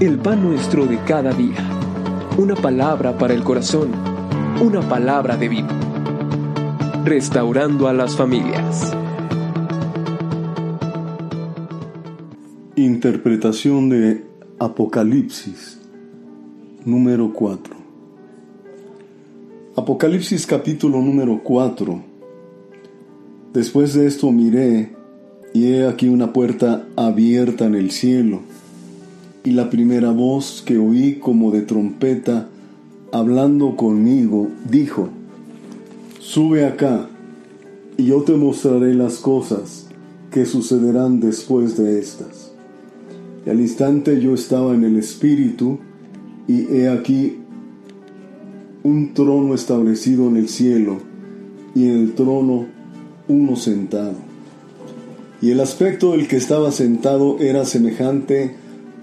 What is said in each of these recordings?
el pan nuestro de cada día. Una palabra para el corazón, una palabra de vida. Restaurando a las familias. Interpretación de Apocalipsis número 4. Apocalipsis capítulo número 4. Después de esto miré y he aquí una puerta abierta en el cielo y la primera voz que oí como de trompeta hablando conmigo dijo, Sube acá y yo te mostraré las cosas que sucederán después de estas. Y al instante yo estaba en el Espíritu y he aquí un trono establecido en el cielo y en el trono uno sentado. Y el aspecto del que estaba sentado era semejante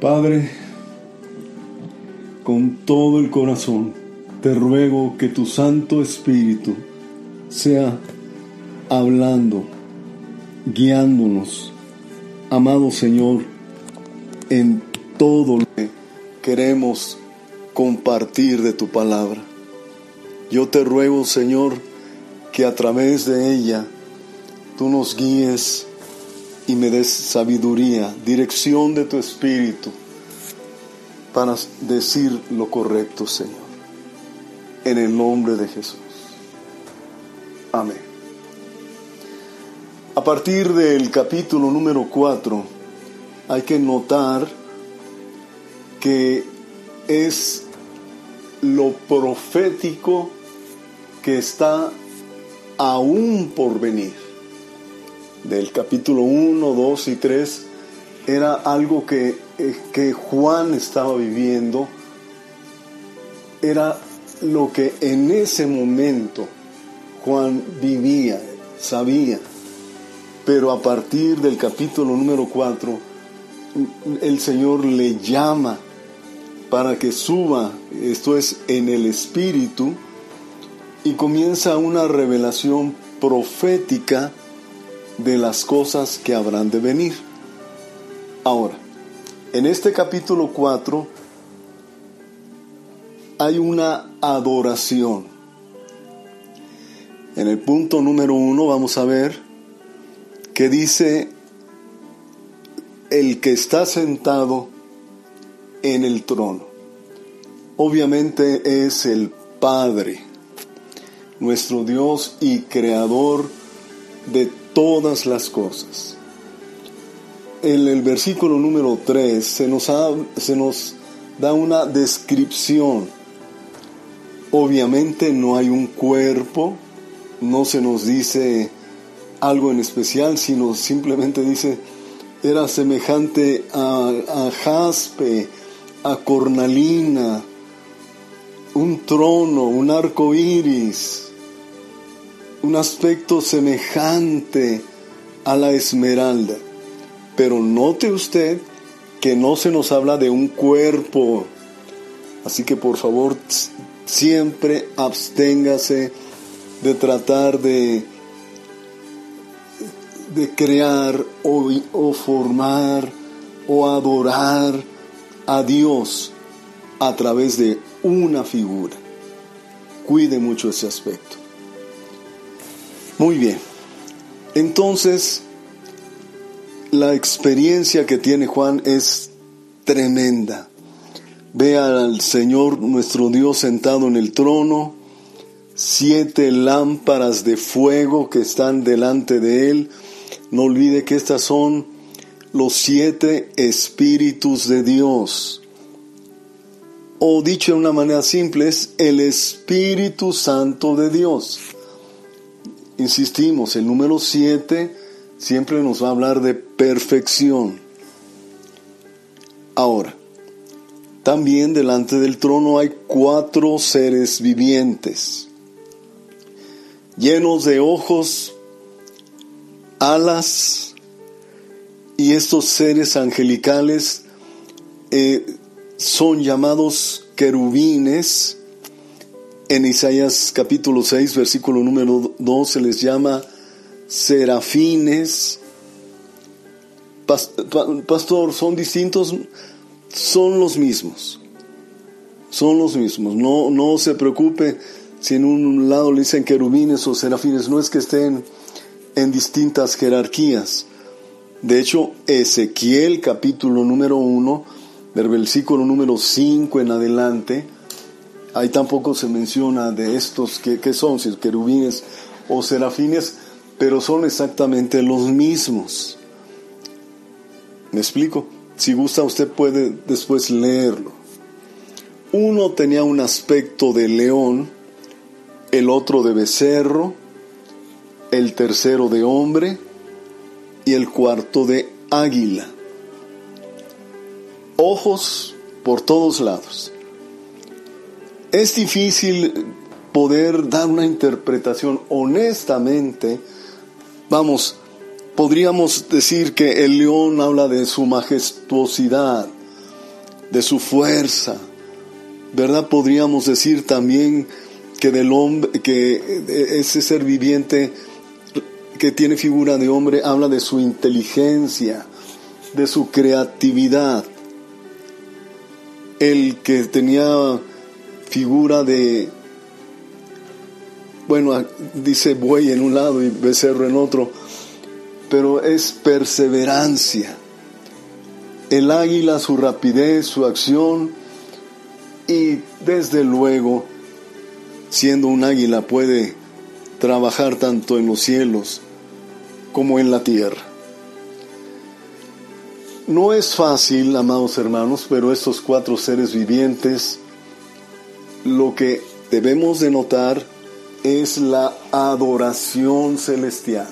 Padre, con todo el corazón te ruego que tu Santo Espíritu sea hablando, guiándonos, amado Señor, en todo lo que queremos compartir de tu palabra. Yo te ruego, Señor, que a través de ella tú nos guíes y me des sabiduría, dirección de tu espíritu para decir lo correcto, Señor. En el nombre de Jesús. Amén. A partir del capítulo número 4 hay que notar que es lo profético que está aún por venir del capítulo 1, 2 y 3 era algo que, eh, que Juan estaba viviendo, era lo que en ese momento Juan vivía, sabía. Pero a partir del capítulo número 4, el Señor le llama para que suba, esto es, en el Espíritu, y comienza una revelación profética de las cosas que habrán de venir. Ahora, en este capítulo 4 hay una adoración. En el punto número 1 vamos a ver que dice el que está sentado en el trono. Obviamente es el Padre, nuestro Dios y creador de todas las cosas. En el versículo número 3 se nos, se nos da una descripción. Obviamente no hay un cuerpo, no se nos dice algo en especial, sino simplemente dice, era semejante a, a jaspe, a cornalina, un trono, un arco iris un aspecto semejante a la esmeralda. Pero note usted que no se nos habla de un cuerpo. Así que por favor siempre absténgase de tratar de, de crear o, o formar o adorar a Dios a través de una figura. Cuide mucho ese aspecto. Muy bien. Entonces, la experiencia que tiene Juan es tremenda. Ve al Señor nuestro Dios sentado en el trono, siete lámparas de fuego que están delante de Él. No olvide que estas son los siete espíritus de Dios. O dicho de una manera simple, es el Espíritu Santo de Dios. Insistimos, el número 7 siempre nos va a hablar de perfección. Ahora, También delante del trono hay cuatro seres vivientes, llenos de ojos, alas, y estos seres angelicales eh, son llamados querubines. En Isaías capítulo 6, versículo número 2 se les llama serafines. Pastor, ¿son distintos? Son los mismos. Son los mismos. No, no se preocupe si en un lado le dicen querubines o serafines. No es que estén en distintas jerarquías. De hecho, Ezequiel capítulo número 1, del versículo número 5 en adelante, ahí tampoco se menciona de estos que, son, si querubines o serafines, pero son exactamente los mismos. ¿Me explico? Si gusta, usted puede después leerlo. Uno tenía un aspecto de león, el otro de becerro, el tercero de hombre y el cuarto de águila. Ojos por todos lados. Es difícil poder dar una interpretación honestamente Vamos, podríamos decir que el león habla de su majestuosidad, de su fuerza, ¿verdad? Podríamos decir también que del hombre, que ese ser viviente que tiene figura de hombre habla de su inteligencia, de su creatividad. El que tenía figura de bueno, dice buey en un lado y becerro en otro, pero es perseverancia. El águila, su rapidez, su acción y desde luego, siendo un águila, puede trabajar tanto en los cielos como en la tierra. No es fácil, amados hermanos, pero estos cuatro seres vivientes, lo que debemos de notar es la adoración celestial.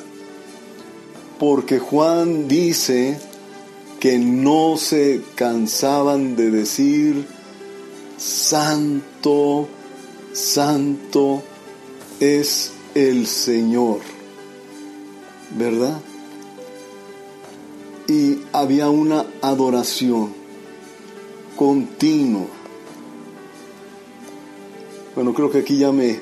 Porque Juan dice que no se cansaban de decir, Santo, Santo es el Señor. ¿Verdad? Y había una adoración continua. Bueno, creo que aquí ya me,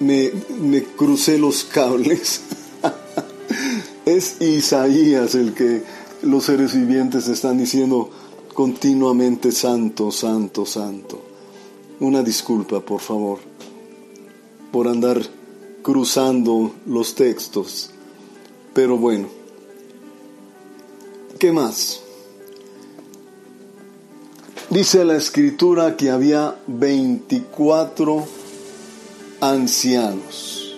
me, crucé los cables. es Isaías el que los seres vivientes están diciendo continuamente santo, santo, santo. Una disculpa, por favor, por andar cruzando los textos. Pero bueno, ¿qué más? Dice la escritura que había 24 ancianos.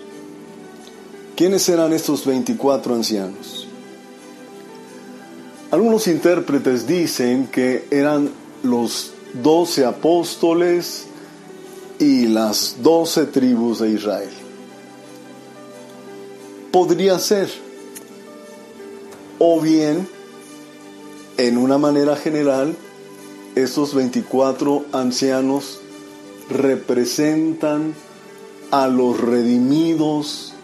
¿Quiénes eran estos 24 ancianos? Algunos intérpretes dicen que eran los doce apóstoles y las doce tribus de Israel. Podría ser. O bien, en una manera general, estos 24 ancianos representan a los redimidos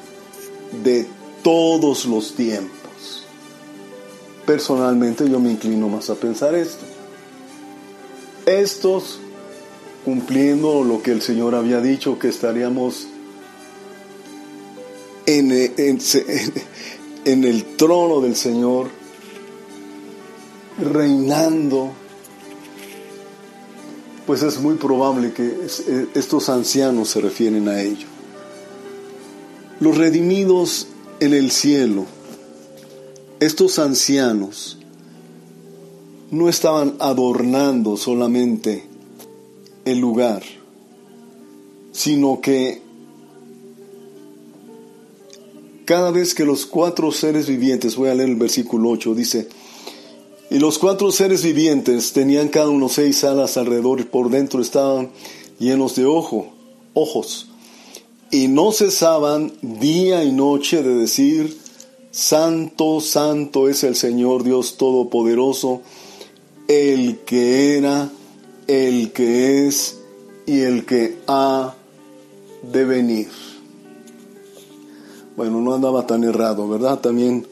de todos los tiempos. Personalmente yo me inclino más a pensar esto. Estos, cumpliendo lo que el Señor había dicho, que estaríamos en, en el trono del Señor, reinando pues es muy probable que eh, estos ancianos se refieren a ello. Los redimidos en el cielo, estos ancianos, no estaban adornando solamente el lugar, sino que cada vez que los cuatro seres vivientes, voy a leer el versículo 8, dice, y los cuatro seres vivientes tenían cada uno seis alas alrededor y por dentro estaban llenos de ojo, ojos. Y no cesaban día y noche de decir, Santo, Santo es el Señor Dios Todopoderoso, el que era, el que es y el que ha de venir. Bueno, no andaba tan errado, ¿verdad? También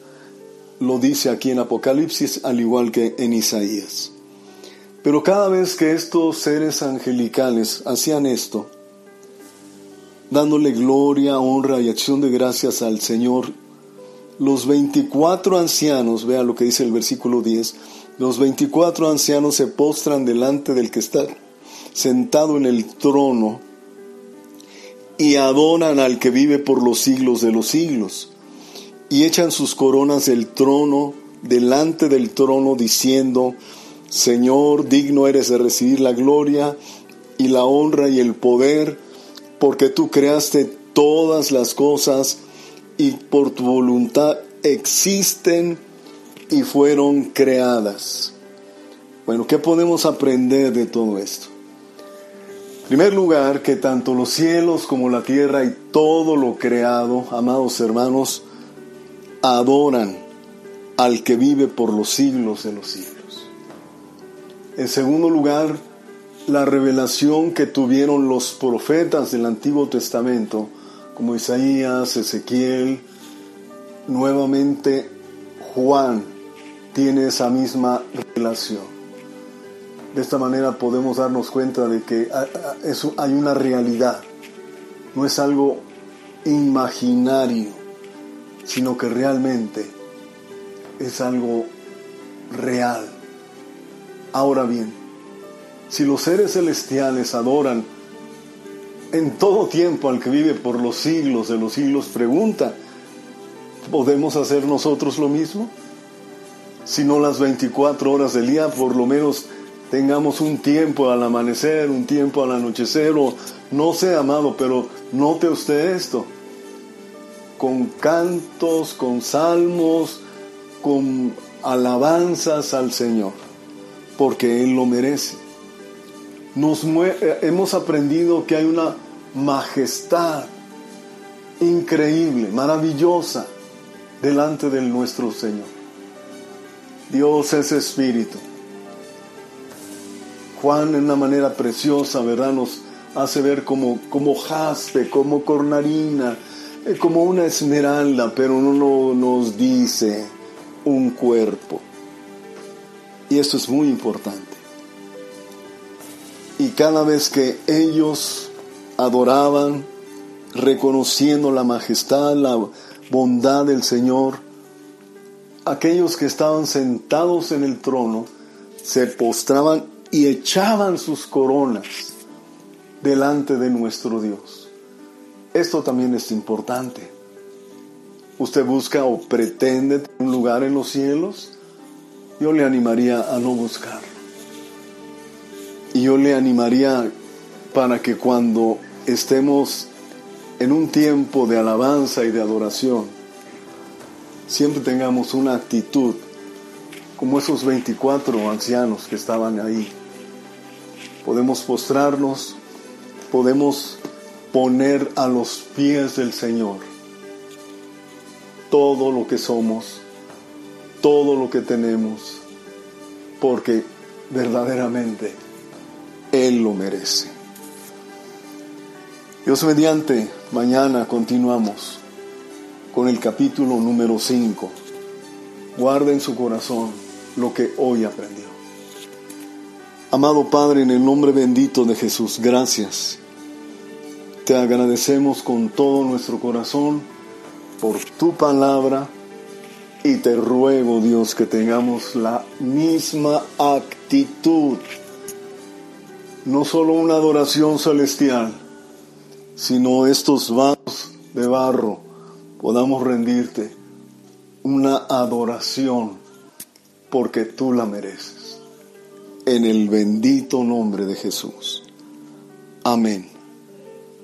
lo dice aquí en Apocalipsis, al igual que en Isaías. Pero cada vez que estos seres angelicales hacían esto, dándole gloria, honra y acción de gracias al Señor, los 24 ancianos, vea lo que dice el versículo 10, los 24 ancianos se postran delante del que está sentado en el trono y adoran al que vive por los siglos de los siglos y echan sus coronas del trono delante del trono diciendo, Señor, digno eres de recibir la gloria y la honra y el poder, porque tú creaste todas las cosas y por tu voluntad existen y fueron creadas. Bueno, ¿qué podemos aprender de todo esto? En primer lugar, que tanto los cielos como la tierra y todo lo creado, amados hermanos, adoran al que vive por los siglos de los siglos. En segundo lugar, la revelación que tuvieron los profetas del Antiguo Testamento, como Isaías, Ezequiel, nuevamente Juan tiene esa misma relación. De esta manera podemos darnos cuenta de que hay una realidad, no es algo imaginario, sino que realmente es algo real. Ahora bien, si los seres celestiales adoran en todo tiempo al que vive por los siglos de los siglos, pregunta, ¿podemos hacer nosotros lo mismo? Si no las 24 horas del día, por lo menos tengamos un tiempo al amanecer, un tiempo al anochecer, o no sé, amado, pero note usted esto con cantos, con salmos, con alabanzas al Señor, porque Él lo merece. Eh, hemos aprendido que hay una majestad increíble, maravillosa, delante de nuestro Señor. Dios es espíritu. Juan en una manera preciosa, ¿verdad? Nos hace ver como, como jaspe, como cornarina, como una esmeralda, pero no nos dice un cuerpo. Y esto es muy importante. Y cada vez que ellos adoraban, reconociendo la majestad, la bondad del Señor, aquellos que estaban sentados en el trono se postraban y echaban sus coronas delante de nuestro Dios. Esto también es importante. ¿Usted busca o pretende un lugar en los cielos? Yo le animaría a no buscarlo. Y yo le animaría para que cuando estemos en un tiempo de alabanza y de adoración, siempre tengamos una actitud como esos 24 ancianos que estaban ahí. Podemos postrarnos, podemos poner a los pies del Señor todo lo que somos, todo lo que tenemos, porque verdaderamente Él lo merece. Dios mediante, mañana continuamos con el capítulo número 5. Guarda en su corazón lo que hoy aprendió. Amado Padre, en el nombre bendito de Jesús, gracias te agradecemos con todo nuestro corazón por tu palabra y te ruego, Dios, que tengamos la misma actitud. No solo una adoración celestial, sino estos vasos de barro podamos rendirte una adoración porque tú la mereces. En el bendito nombre de Jesús. Amén